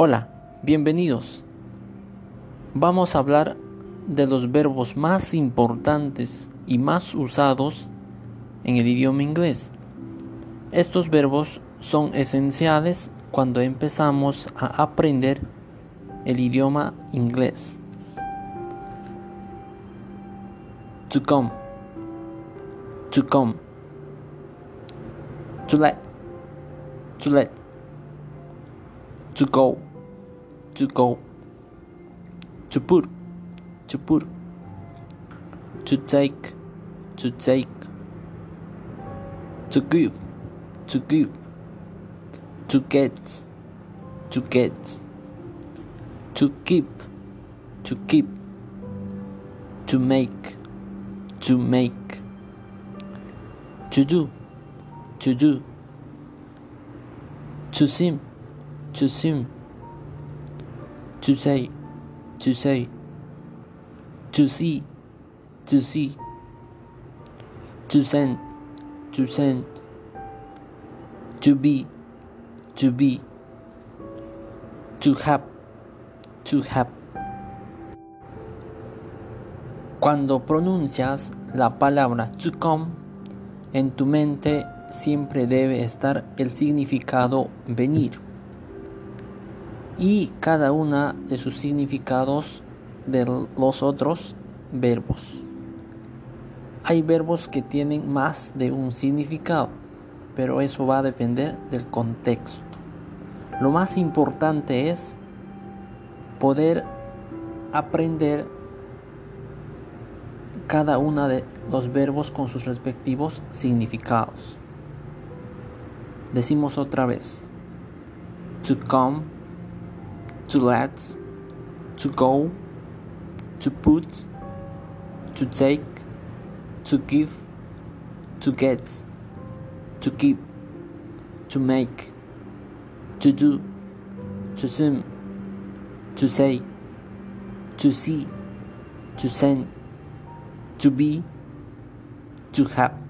Hola, bienvenidos. Vamos a hablar de los verbos más importantes y más usados en el idioma inglés. Estos verbos son esenciales cuando empezamos a aprender el idioma inglés. To come, to come, to let, to let, to go, to go, to put, to put, to take, to take, to give, to give, to get, to get, to keep, to keep, to make, to make, to do, to do, to seem, to seem, to say, to say, to see, to see, to send, to send, to be, to be, to have, to have. Cuando pronuncias la palabra to come, en tu mente siempre debe estar el significado venir y cada una de sus significados de los otros verbos. Hay verbos que tienen más de un significado, pero eso va a depender del contexto. Lo más importante es poder aprender cada uno de los verbos con sus respectivos significados. Decimos otra vez. To come, to let, to go, to put, to take, to give, to get, to keep, to make, to do, to seem, to say, to see, to send, to be, to have.